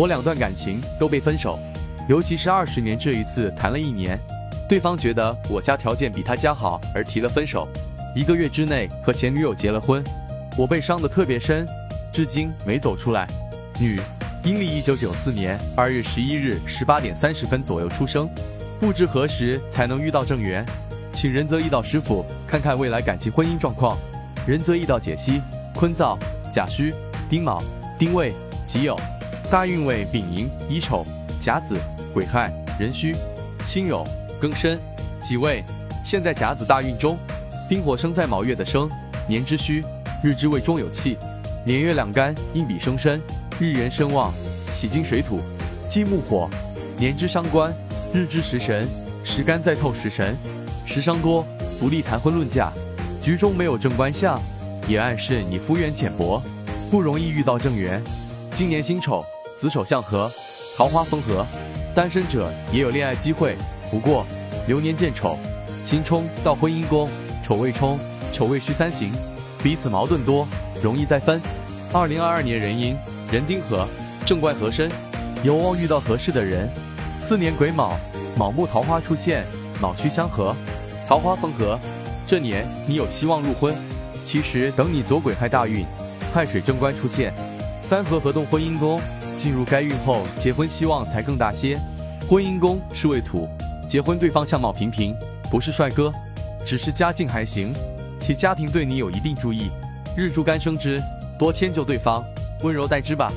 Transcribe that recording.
我两段感情都被分手，尤其是二十年这一次谈了一年，对方觉得我家条件比他家好而提了分手，一个月之内和前女友结了婚，我被伤得特别深，至今没走出来。女，阴历一九九四年二月十一日十八点三十分左右出生，不知何时才能遇到正缘，请仁泽易道师傅看看未来感情婚姻状况。仁泽易道解析：坤燥、甲戌、丁卯、丁未、己酉。大运为丙寅、乙丑、甲子、癸亥、壬戌、辛酉、庚申、己未。现在甲子大运中，丁火生在卯月的生，年之戌，日之未中有气，年月两干，应比生身，日元生旺，喜金水土，金木火，年之伤官，日之食神，时干在透食神，食伤多，不利谈婚论嫁。局中没有正官相，也暗示你夫缘浅薄，不容易遇到正缘。今年辛丑。子丑相合，桃花风合，单身者也有恋爱机会。不过流年见丑，辛冲到婚姻宫，丑未冲，丑未戌三行，彼此矛盾多，容易再分。二零二二年壬寅，壬丁合，正怪合身，有望遇到合适的人。次年癸卯，卯木桃花出现，卯戌相合，桃花风合，这年你有希望入婚。其实等你走鬼亥大运，亥水正官出现，三合合动婚姻宫。进入该运后，结婚希望才更大些。婚姻宫是未土，结婚对方相貌平平，不是帅哥，只是家境还行，且家庭对你有一定注意。日柱干生之，多迁就对方，温柔待之吧。